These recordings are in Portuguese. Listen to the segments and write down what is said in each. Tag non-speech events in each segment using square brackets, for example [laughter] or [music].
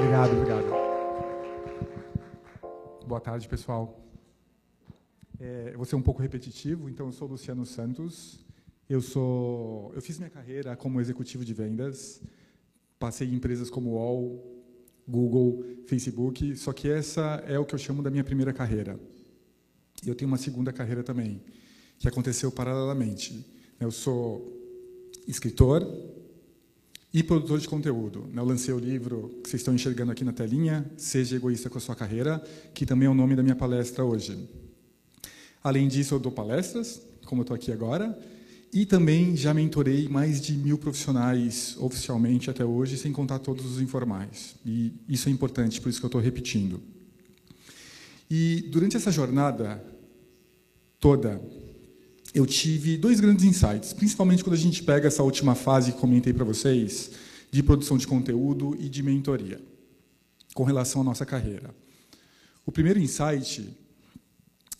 Obrigado, obrigado. Boa tarde, pessoal. É, eu vou ser um pouco repetitivo, então eu sou Luciano Santos. Eu sou, eu fiz minha carreira como executivo de vendas. Passei em empresas como UOL, Google, Facebook, só que essa é o que eu chamo da minha primeira carreira. Eu tenho uma segunda carreira também, que aconteceu paralelamente. Eu sou escritor e produtor de conteúdo. Eu lancei o livro que vocês estão enxergando aqui na telinha, Seja Egoísta com a Sua Carreira, que também é o nome da minha palestra hoje. Além disso, eu dou palestras, como eu estou aqui agora, e também já mentorei mais de mil profissionais oficialmente até hoje, sem contar todos os informais. E isso é importante, por isso que eu estou repetindo. E durante essa jornada toda, eu tive dois grandes insights, principalmente quando a gente pega essa última fase que comentei para vocês, de produção de conteúdo e de mentoria, com relação à nossa carreira. O primeiro insight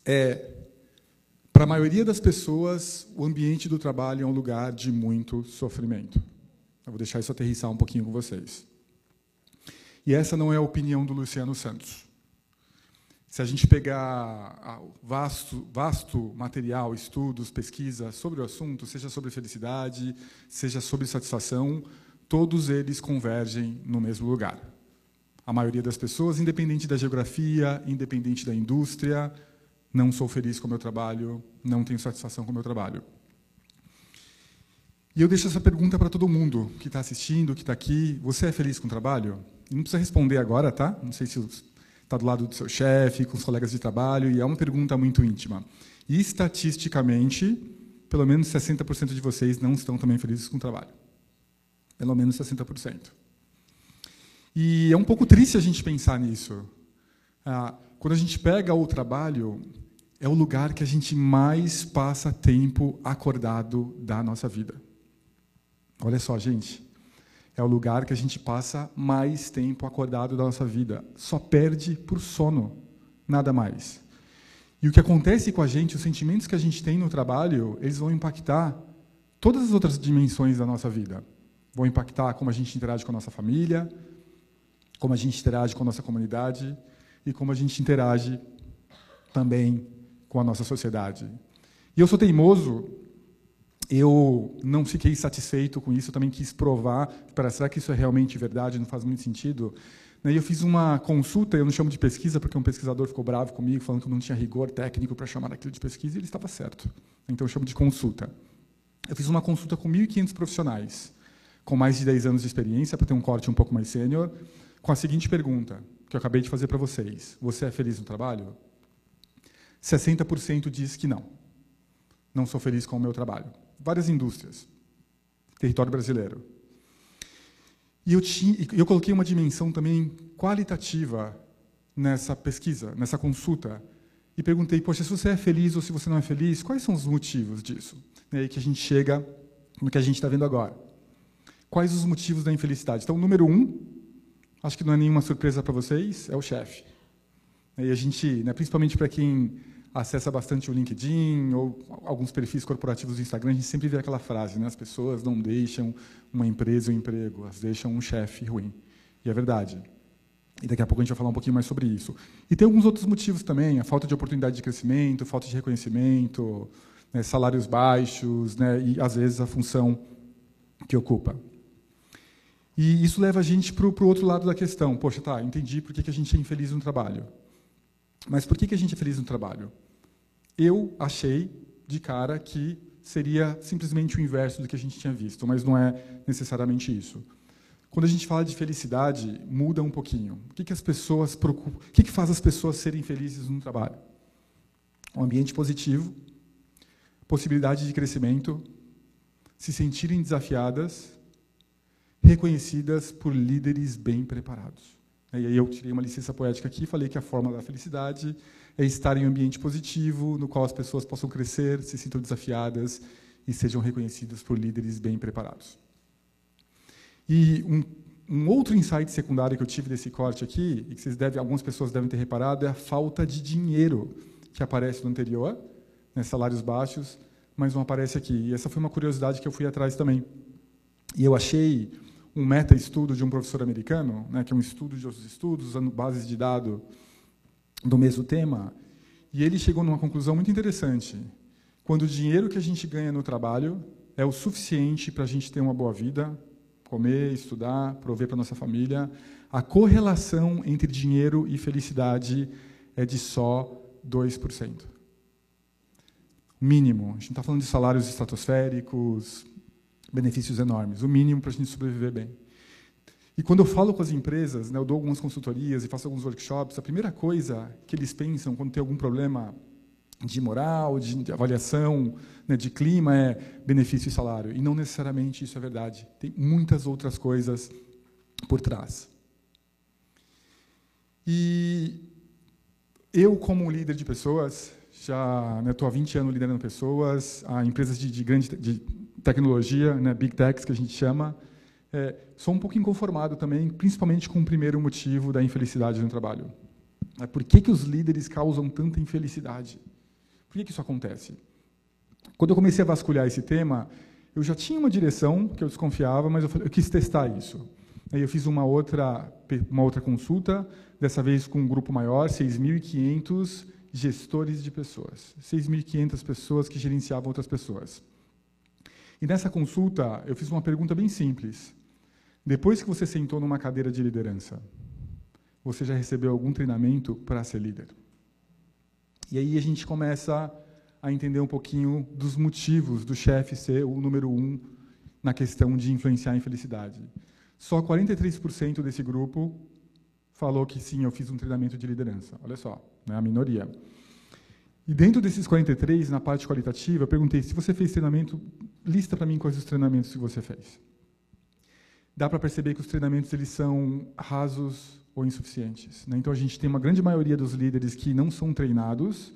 é para a maioria das pessoas, o ambiente do trabalho é um lugar de muito sofrimento. Eu vou deixar isso aterrissar um pouquinho com vocês. E essa não é a opinião do Luciano Santos. Se a gente pegar vasto, vasto material, estudos, pesquisa sobre o assunto, seja sobre felicidade, seja sobre satisfação, todos eles convergem no mesmo lugar. A maioria das pessoas, independente da geografia, independente da indústria, não sou feliz com o meu trabalho, não tenho satisfação com o meu trabalho. E eu deixo essa pergunta para todo mundo que está assistindo, que está aqui. Você é feliz com o trabalho? Não precisa responder agora, tá? Não sei se está do lado do seu chefe, com os colegas de trabalho, e é uma pergunta muito íntima. E, estatisticamente, pelo menos 60% de vocês não estão também felizes com o trabalho. Pelo menos 60%. E é um pouco triste a gente pensar nisso. Ah, quando a gente pega o trabalho, é o lugar que a gente mais passa tempo acordado da nossa vida. Olha só, gente. É o lugar que a gente passa mais tempo acordado da nossa vida. Só perde por sono, nada mais. E o que acontece com a gente, os sentimentos que a gente tem no trabalho, eles vão impactar todas as outras dimensões da nossa vida. Vão impactar como a gente interage com a nossa família, como a gente interage com a nossa comunidade e como a gente interage também com a nossa sociedade. E eu sou teimoso, eu não fiquei satisfeito com isso, eu também quis provar, para será que isso é realmente verdade, não faz muito sentido. E eu fiz uma consulta, eu não chamo de pesquisa, porque um pesquisador ficou bravo comigo, falando que eu não tinha rigor técnico para chamar aquilo de pesquisa, e ele estava certo. Então eu chamo de consulta. Eu fiz uma consulta com 1.500 profissionais, com mais de 10 anos de experiência, para ter um corte um pouco mais sênior, com a seguinte pergunta, que eu acabei de fazer para vocês. Você é feliz no trabalho? 60% diz que não. Não sou feliz com o meu trabalho. Várias indústrias. Território brasileiro. E eu, tinha, eu coloquei uma dimensão também qualitativa nessa pesquisa, nessa consulta, e perguntei, poxa, se você é feliz ou se você não é feliz, quais são os motivos disso? E aí que a gente chega no que a gente está vendo agora. Quais os motivos da infelicidade? Então, número um, acho que não é nenhuma surpresa para vocês, é o chefe. E a gente, né, principalmente para quem acessa bastante o LinkedIn ou alguns perfis corporativos do Instagram, a gente sempre vê aquela frase, né, as pessoas não deixam uma empresa um emprego, elas deixam um chefe ruim. E é verdade. E daqui a pouco a gente vai falar um pouquinho mais sobre isso. E tem alguns outros motivos também, a falta de oportunidade de crescimento, falta de reconhecimento, né, salários baixos, né, e às vezes a função que ocupa. E isso leva a gente para o outro lado da questão. Poxa, tá, entendi por que, que a gente é infeliz no trabalho. Mas por que, que a gente é feliz no trabalho? Eu achei de cara que seria simplesmente o inverso do que a gente tinha visto, mas não é necessariamente isso. Quando a gente fala de felicidade, muda um pouquinho. O que, que as pessoas preocupam? O que, que faz as pessoas serem felizes no trabalho? Um ambiente positivo, possibilidade de crescimento, se sentirem desafiadas, reconhecidas por líderes bem preparados. E aí eu tirei uma licença poética aqui e falei que a forma da felicidade é estar em um ambiente positivo, no qual as pessoas possam crescer, se sintam desafiadas e sejam reconhecidas por líderes bem preparados. E um, um outro insight secundário que eu tive desse corte aqui, e que vocês devem, algumas pessoas devem ter reparado, é a falta de dinheiro que aparece no anterior, né, salários baixos, mas não aparece aqui. E essa foi uma curiosidade que eu fui atrás também. E eu achei um meta-estudo de um professor americano, né, que é um estudo de outros estudos, usando bases de dados do mesmo tema, e ele chegou numa conclusão muito interessante. Quando o dinheiro que a gente ganha no trabalho é o suficiente para a gente ter uma boa vida, comer, estudar, prover para nossa família, a correlação entre dinheiro e felicidade é de só 2%. Mínimo. A gente está falando de salários estratosféricos, benefícios enormes. O mínimo para a gente sobreviver bem. E quando eu falo com as empresas, né, eu dou algumas consultorias e faço alguns workshops, a primeira coisa que eles pensam quando tem algum problema de moral, de, avaliação, né, de clima, é benefício e salário. E não necessariamente isso é verdade. Tem muitas outras coisas por trás. E eu, como líder de pessoas, já estou né, há 20 anos liderando pessoas, a empresas de, de grande de tecnologia, né, big techs que a gente chama, é, sou um pouco inconformado também, principalmente com o primeiro motivo da infelicidade no trabalho. É, por que, que os líderes causam tanta infelicidade? Por que, que isso acontece? Quando eu comecei a vasculhar esse tema, eu já tinha uma direção que eu desconfiava, mas eu, falei, eu quis testar isso. Aí eu fiz uma outra, uma outra consulta, dessa vez com um grupo maior, 6.500 gestores de pessoas. 6.500 pessoas que gerenciavam outras pessoas. E nessa consulta, eu fiz uma pergunta bem simples. Depois que você sentou numa cadeira de liderança, você já recebeu algum treinamento para ser líder? E aí a gente começa a entender um pouquinho dos motivos do chefe ser o número um na questão de influenciar a infelicidade. Só 43% desse grupo falou que sim, eu fiz um treinamento de liderança. Olha só, né, a minoria. E dentro desses 43, na parte qualitativa, eu perguntei: se você fez treinamento, lista para mim quais os treinamentos que você fez dá para perceber que os treinamentos eles são rasos ou insuficientes. Né? Então a gente tem uma grande maioria dos líderes que não são treinados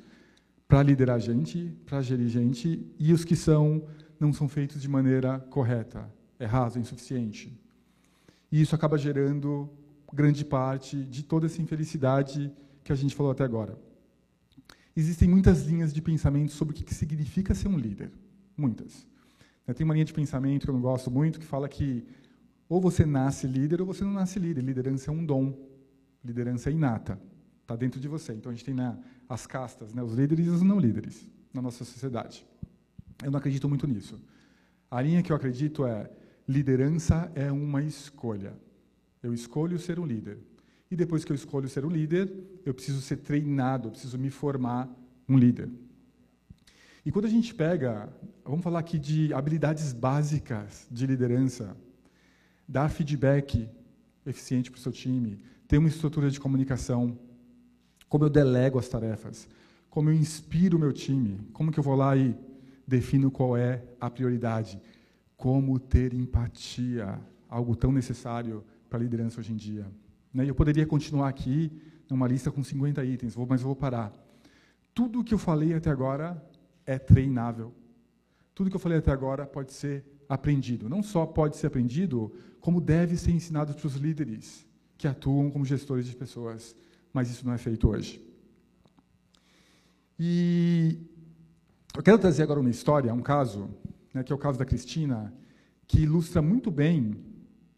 para liderar gente, para gerir gente, e os que são não são feitos de maneira correta, é raso, é insuficiente. E isso acaba gerando grande parte de toda essa infelicidade que a gente falou até agora. Existem muitas linhas de pensamento sobre o que significa ser um líder, muitas. Tem uma linha de pensamento que eu não gosto muito que fala que ou você nasce líder ou você não nasce líder. Liderança é um dom. Liderança é inata. Está dentro de você. Então a gente tem as castas, né, os líderes e os não líderes na nossa sociedade. Eu não acredito muito nisso. A linha que eu acredito é liderança é uma escolha. Eu escolho ser um líder. E depois que eu escolho ser um líder, eu preciso ser treinado, eu preciso me formar um líder. E quando a gente pega, vamos falar aqui de habilidades básicas de liderança, dar feedback eficiente para o seu time, ter uma estrutura de comunicação, como eu delego as tarefas, como eu inspiro o meu time, como que eu vou lá e defino qual é a prioridade, como ter empatia, algo tão necessário para a liderança hoje em dia. Né? Eu poderia continuar aqui numa lista com 50 itens, mas vou parar. Tudo o que eu falei até agora é treinável. Tudo que eu falei até agora pode ser aprendido. Não só pode ser aprendido, como deve ser ensinado para os líderes que atuam como gestores de pessoas. Mas isso não é feito hoje. E eu quero trazer agora uma história, um caso, né, que é o caso da Cristina, que ilustra muito bem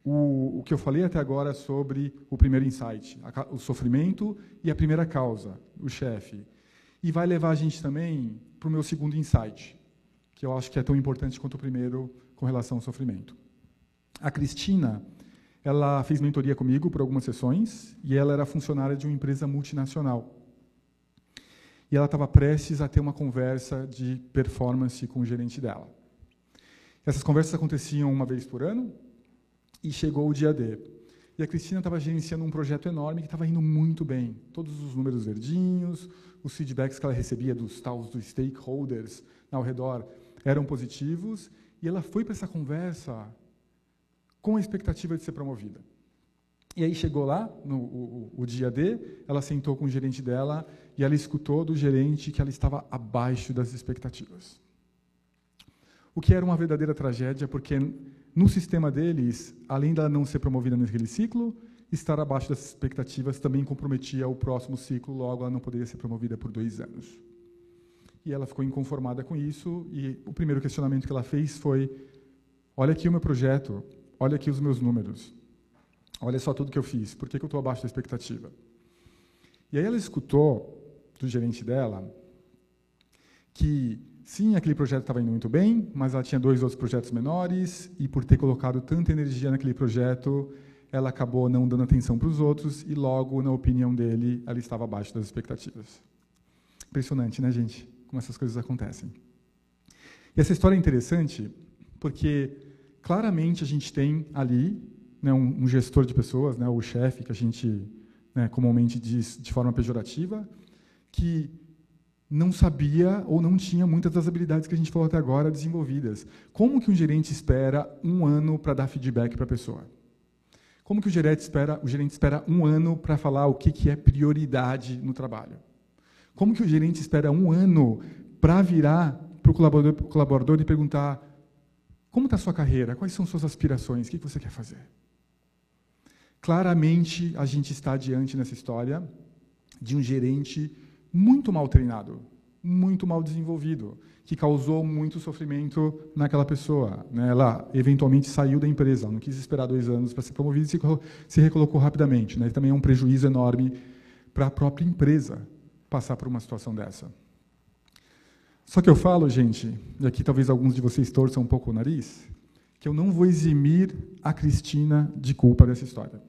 o, o que eu falei até agora sobre o primeiro insight, a, o sofrimento e a primeira causa, o chefe. E vai levar a gente também para o meu segundo insight, que eu acho que é tão importante quanto o primeiro com relação ao sofrimento. A Cristina, ela fez mentoria comigo por algumas sessões e ela era funcionária de uma empresa multinacional. E ela estava prestes a ter uma conversa de performance com o gerente dela. Essas conversas aconteciam uma vez por ano e chegou o dia D. E a Cristina estava gerenciando um projeto enorme que estava indo muito bem. Todos os números verdinhos, os feedbacks que ela recebia dos tais dos stakeholders ao redor eram positivos e ela foi para essa conversa com a expectativa de ser promovida. E aí chegou lá, no o, o dia D, ela sentou com o gerente dela e ela escutou do gerente que ela estava abaixo das expectativas. O que era uma verdadeira tragédia, porque no sistema deles, além dela não ser promovida naquele ciclo, estar abaixo das expectativas também comprometia o próximo ciclo, logo ela não poderia ser promovida por dois anos e ela ficou inconformada com isso. E o primeiro questionamento que ela fez foi: Olha aqui o meu projeto, olha aqui os meus números. Olha só tudo que eu fiz. Por que, que eu estou abaixo da expectativa? E aí ela escutou do gerente dela que sim, aquele projeto estava indo muito bem, mas ela tinha dois outros projetos menores e por ter colocado tanta energia naquele projeto, ela acabou não dando atenção para os outros e logo, na opinião dele, ela estava abaixo das expectativas. Impressionante, né, gente? Como essas coisas acontecem. E essa história é interessante porque claramente a gente tem ali né, um, um, gestor de pessoas, né, o chefe, que a gente né, comumente diz de forma pejorativa, que não sabia ou não tinha muitas das habilidades que a gente falou até agora desenvolvidas. Como que um gerente espera um ano para dar feedback para a pessoa? Como que o gerente espera, o gerente espera um ano para falar o que, que é prioridade no trabalho? Como que o gerente espera um ano para virar para o colaborador, colaborador, e perguntar como está a sua carreira, quais são suas aspirações, o que, que você quer fazer? Claramente, a gente está diante nessa história de um gerente muito mal treinado, muito mal desenvolvido, que causou muito sofrimento naquela pessoa. Né? Ela eventualmente saiu da empresa, não quis esperar dois anos para ser promovida e se, recolocou rapidamente. Né? Também é um prejuízo enorme para a própria empresa passar por uma situação dessa. Só que eu falo, gente, e aqui talvez alguns de vocês torçam um pouco o nariz, que eu não vou eximir a Cristina de culpa dessa história.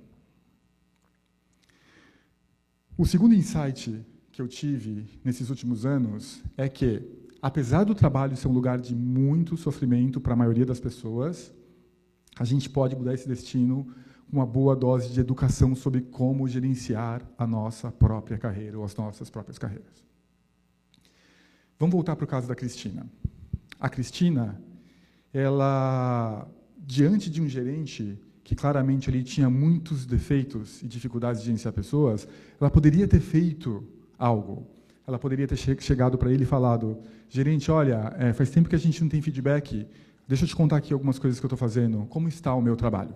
O segundo insight que eu tive nesses últimos anos é que, apesar do trabalho ser um lugar de muito sofrimento para a maioria das pessoas, a gente pode mudar esse destino com uma boa dose de educação sobre como gerenciar a nossa própria carreira ou as nossas próprias carreiras. Vamos voltar para o caso da Cristina. A Cristina, ela, diante de um gerente que claramente ali tinha muitos defeitos e dificuldades de gerenciar pessoas, ela poderia ter feito algo. Ela poderia ter chegado para ele e falado: gerente, olha, é, faz tempo que a gente não tem feedback. Deixa eu te contar aqui algumas coisas que eu estou fazendo. Como está o meu trabalho?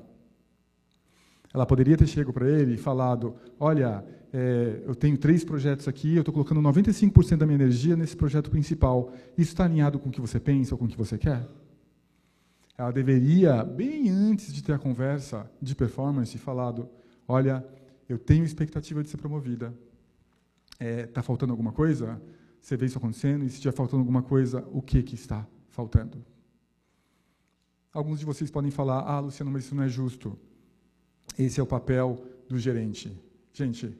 Ela poderia ter chegado para ele e falado: olha, é, eu tenho três projetos aqui, eu estou colocando 95% da minha energia nesse projeto principal. Isso está alinhado com o que você pensa ou com o que você quer? Ela deveria, bem antes de ter a conversa de performance, falado: olha, eu tenho expectativa de ser promovida está é, tá faltando alguma coisa? Você vê isso acontecendo? E se estiver faltando alguma coisa, o que, que está faltando? Alguns de vocês podem falar, ah, Luciano, mas isso não é justo. Esse é o papel do gerente. Gente,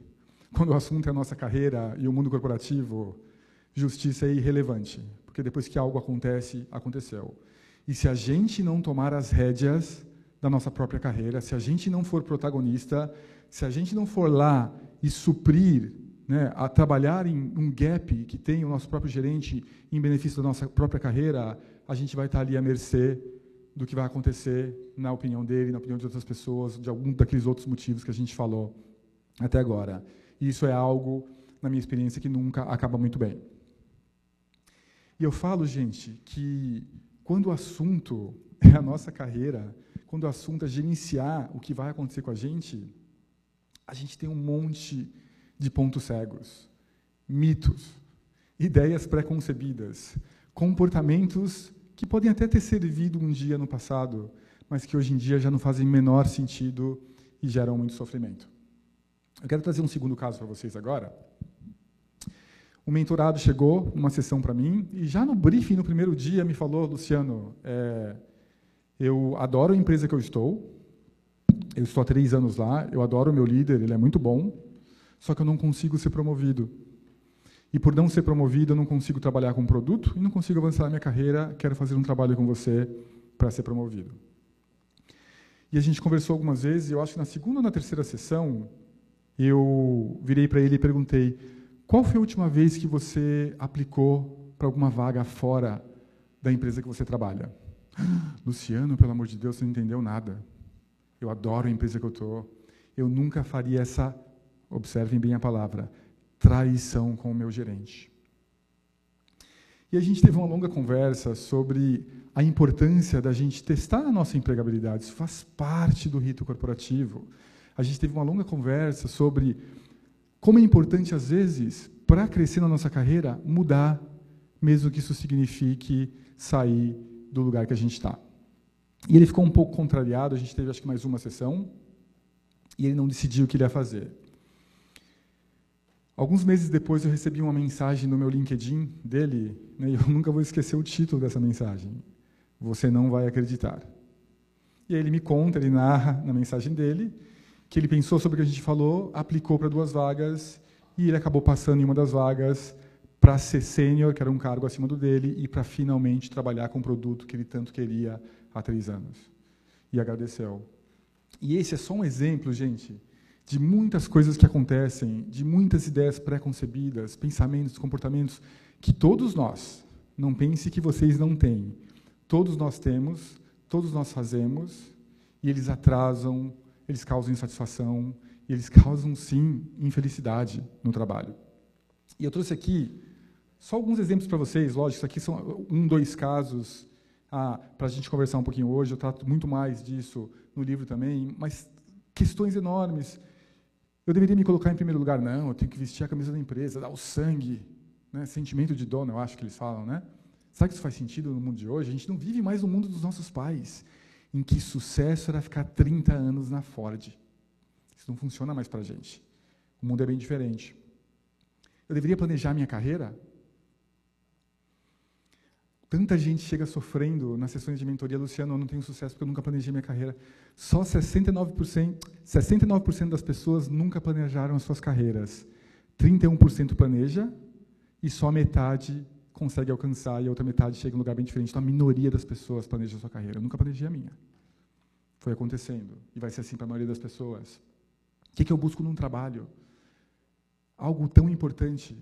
quando o assunto é a nossa carreira e o mundo corporativo, justiça é irrelevante, porque depois que algo acontece, aconteceu. E se a gente não tomar as rédeas da nossa própria carreira, se a gente não for protagonista, se a gente não for lá e suprir né, a trabalhar em um gap que tem o nosso próprio gerente em benefício da nossa própria carreira, a gente vai estar ali à mercê do que vai acontecer na opinião dele, na opinião de outras pessoas, de algum daqueles outros motivos que a gente falou até agora. E isso é algo, na minha experiência, que nunca acaba muito bem. E eu falo, gente, que quando o assunto [laughs] é a nossa carreira, quando o assunto é gerenciar o que vai acontecer com a gente, a gente tem um monte de pontos cegos, mitos, ideias preconcebidas, comportamentos que podem até ter servido um dia no passado, mas que hoje em dia já não fazem menor sentido e geram muito sofrimento. Eu quero trazer um segundo caso para vocês agora. O mentorado chegou numa sessão para mim e já no briefing, no primeiro dia, me falou, Luciano, é, eu adoro a empresa que eu estou, eu estou há três anos lá, eu adoro o meu líder, ele é muito bom, só que eu não consigo ser promovido. E por não ser promovido, eu não consigo trabalhar com produto e não consigo avançar na minha carreira. Quero fazer um trabalho com você para ser promovido. E a gente conversou algumas vezes, e eu acho que na segunda ou na terceira sessão, eu virei para ele e perguntei: qual foi a última vez que você aplicou para alguma vaga fora da empresa que você trabalha? [gasps] Luciano, pelo amor de Deus, você não entendeu nada. Eu adoro a empresa que eu estou. Eu nunca faria essa observem bem a palavra, traição com o meu gerente. E a gente teve uma longa conversa sobre a importância da gente testar a nossa empregabilidade. Isso faz parte do rito corporativo. A gente teve uma longa conversa sobre como é importante, às vezes, para crescer na nossa carreira, mudar, mesmo que isso signifique sair do lugar que a gente está. E ele ficou um pouco contrariado, a gente teve acho que mais uma sessão, e ele não decidiu o que ele ia fazer. Alguns meses depois eu recebi uma mensagem no meu LinkedIn dele, né, e eu nunca vou esquecer o título dessa mensagem. Você não vai acreditar. E aí ele me conta, ele narra na mensagem dele, que ele pensou sobre o que a gente falou, aplicou para duas vagas, e ele acabou passando em uma das vagas para ser sênior, que era um cargo acima do dele, e para finalmente trabalhar com o produto que ele tanto queria há três anos. E agradeceu. E esse é só um exemplo, gente, de muitas coisas que acontecem, de muitas ideias pré-concebidas, pensamentos, comportamentos, que todos nós, não pense que vocês não têm, todos nós temos, todos nós fazemos, e eles atrasam, eles causam insatisfação, eles causam, sim, infelicidade no trabalho. E eu trouxe aqui só alguns exemplos para vocês, lógico, isso aqui são um, dois casos ah, para a gente conversar um pouquinho hoje, eu trato muito mais disso no livro também, mas questões enormes. Eu deveria me colocar em primeiro lugar? Não, eu tenho que vestir a camisa da empresa, dar o sangue, né? sentimento de dono, eu acho que eles falam, né? Sabe que isso faz sentido no mundo de hoje? A gente não vive mais no mundo dos nossos pais, em que sucesso era ficar 30 anos na Ford. Isso não funciona mais para a gente. O mundo é bem diferente. Eu deveria planejar minha carreira? Tanta gente chega sofrendo nas sessões de mentoria, Luciano, eu não tenho sucesso porque eu nunca planejei minha carreira. Só 69%, 69% das pessoas nunca planejaram as suas carreiras. 31% planeja e só metade consegue alcançar e a outra metade chega em um lugar bem diferente. Então a minoria das pessoas planeja a sua carreira. Eu nunca planejei a minha. Foi acontecendo e vai ser assim para a maioria das pessoas. O que, que eu busco num trabalho? Algo tão importante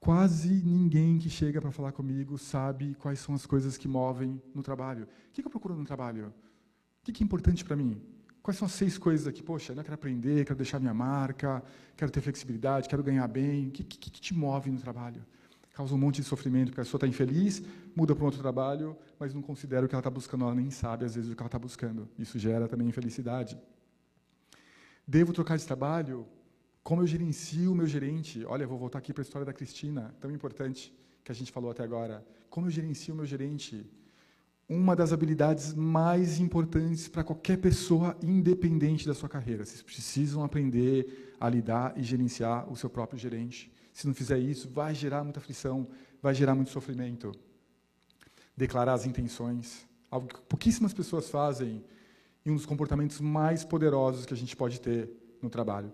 Quase ninguém que chega para falar comigo sabe quais são as coisas que movem no trabalho. O que eu procuro no trabalho? O que é importante para mim? Quais são as seis coisas aqui? Poxa, eu quero aprender, quero deixar minha marca, quero ter flexibilidade, quero ganhar bem. O que, que, que te move no trabalho? Causa um monte de sofrimento, porque a pessoa está infeliz, muda para um outro trabalho, mas não considera o que ela está buscando, ela nem sabe, às vezes, o que ela está buscando. Isso gera também infelicidade. Devo trocar de trabalho? Como eu gerencio o meu gerente? Olha, vou voltar aqui para a história da Cristina, tão importante que a gente falou até agora. Como eu gerencio o meu gerente? Uma das habilidades mais importantes para qualquer pessoa, independente da sua carreira. Vocês precisam aprender a lidar e gerenciar o seu próprio gerente. Se não fizer isso, vai gerar muita aflição, vai gerar muito sofrimento. Declarar as intenções, algo que pouquíssimas pessoas fazem, e um dos comportamentos mais poderosos que a gente pode ter no trabalho.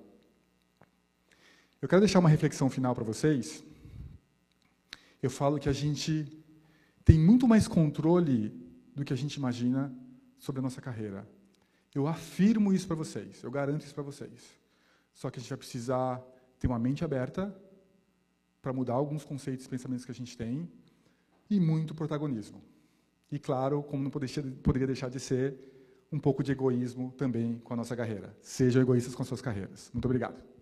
Eu quero deixar uma reflexão final para vocês. Eu falo que a gente tem muito mais controle do que a gente imagina sobre a nossa carreira. Eu afirmo isso para vocês, eu garanto isso para vocês. Só que a gente vai precisar ter uma mente aberta para mudar alguns conceitos e pensamentos que a gente tem e muito protagonismo. E claro, como não poderia deixar de ser, um pouco de egoísmo também com a nossa carreira. Sejam egoístas com suas carreiras. Muito obrigado.